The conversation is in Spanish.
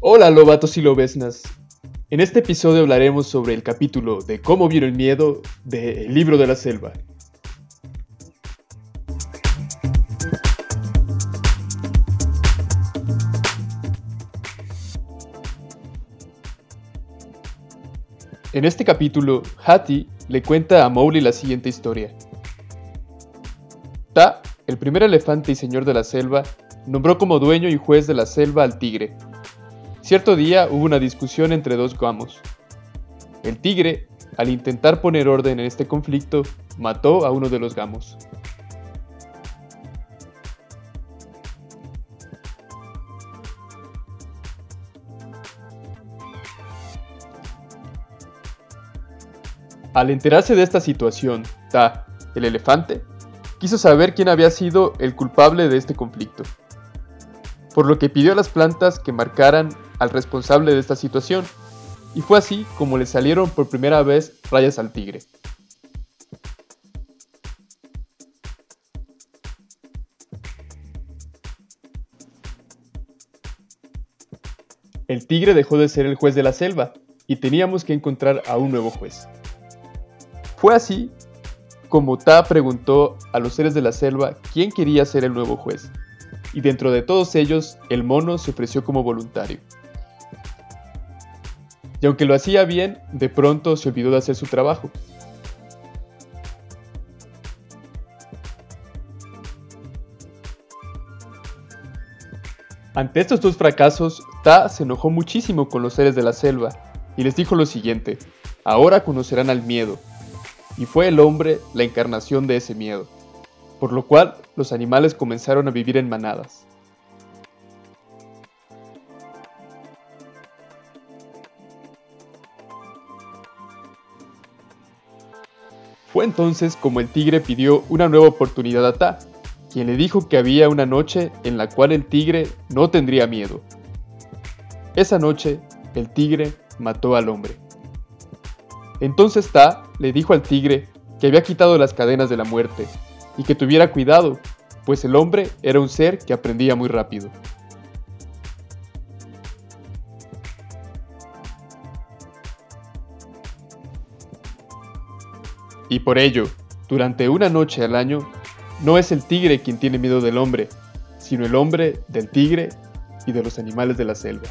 Hola lobatos y lobesnas. En este episodio hablaremos sobre el capítulo de cómo vino el miedo de El libro de la selva. En este capítulo, Hattie le cuenta a Mowgli la siguiente historia. Ta, el primer elefante y señor de la selva, nombró como dueño y juez de la selva al tigre. Cierto día hubo una discusión entre dos gamos. El tigre, al intentar poner orden en este conflicto, mató a uno de los gamos. Al enterarse de esta situación, Ta, el elefante, quiso saber quién había sido el culpable de este conflicto, por lo que pidió a las plantas que marcaran al responsable de esta situación, y fue así como le salieron por primera vez rayas al tigre. El tigre dejó de ser el juez de la selva y teníamos que encontrar a un nuevo juez. Fue así como Ta preguntó a los seres de la selva quién quería ser el nuevo juez, y dentro de todos ellos el mono se ofreció como voluntario. Y aunque lo hacía bien, de pronto se olvidó de hacer su trabajo. Ante estos dos fracasos, Ta se enojó muchísimo con los seres de la selva y les dijo lo siguiente, ahora conocerán al miedo, y fue el hombre la encarnación de ese miedo, por lo cual los animales comenzaron a vivir en manadas. Fue entonces como el tigre pidió una nueva oportunidad a Ta, quien le dijo que había una noche en la cual el tigre no tendría miedo. Esa noche, el tigre mató al hombre. Entonces Ta le dijo al tigre que había quitado las cadenas de la muerte y que tuviera cuidado, pues el hombre era un ser que aprendía muy rápido. Y por ello, durante una noche al año, no es el tigre quien tiene miedo del hombre, sino el hombre del tigre y de los animales de la selva.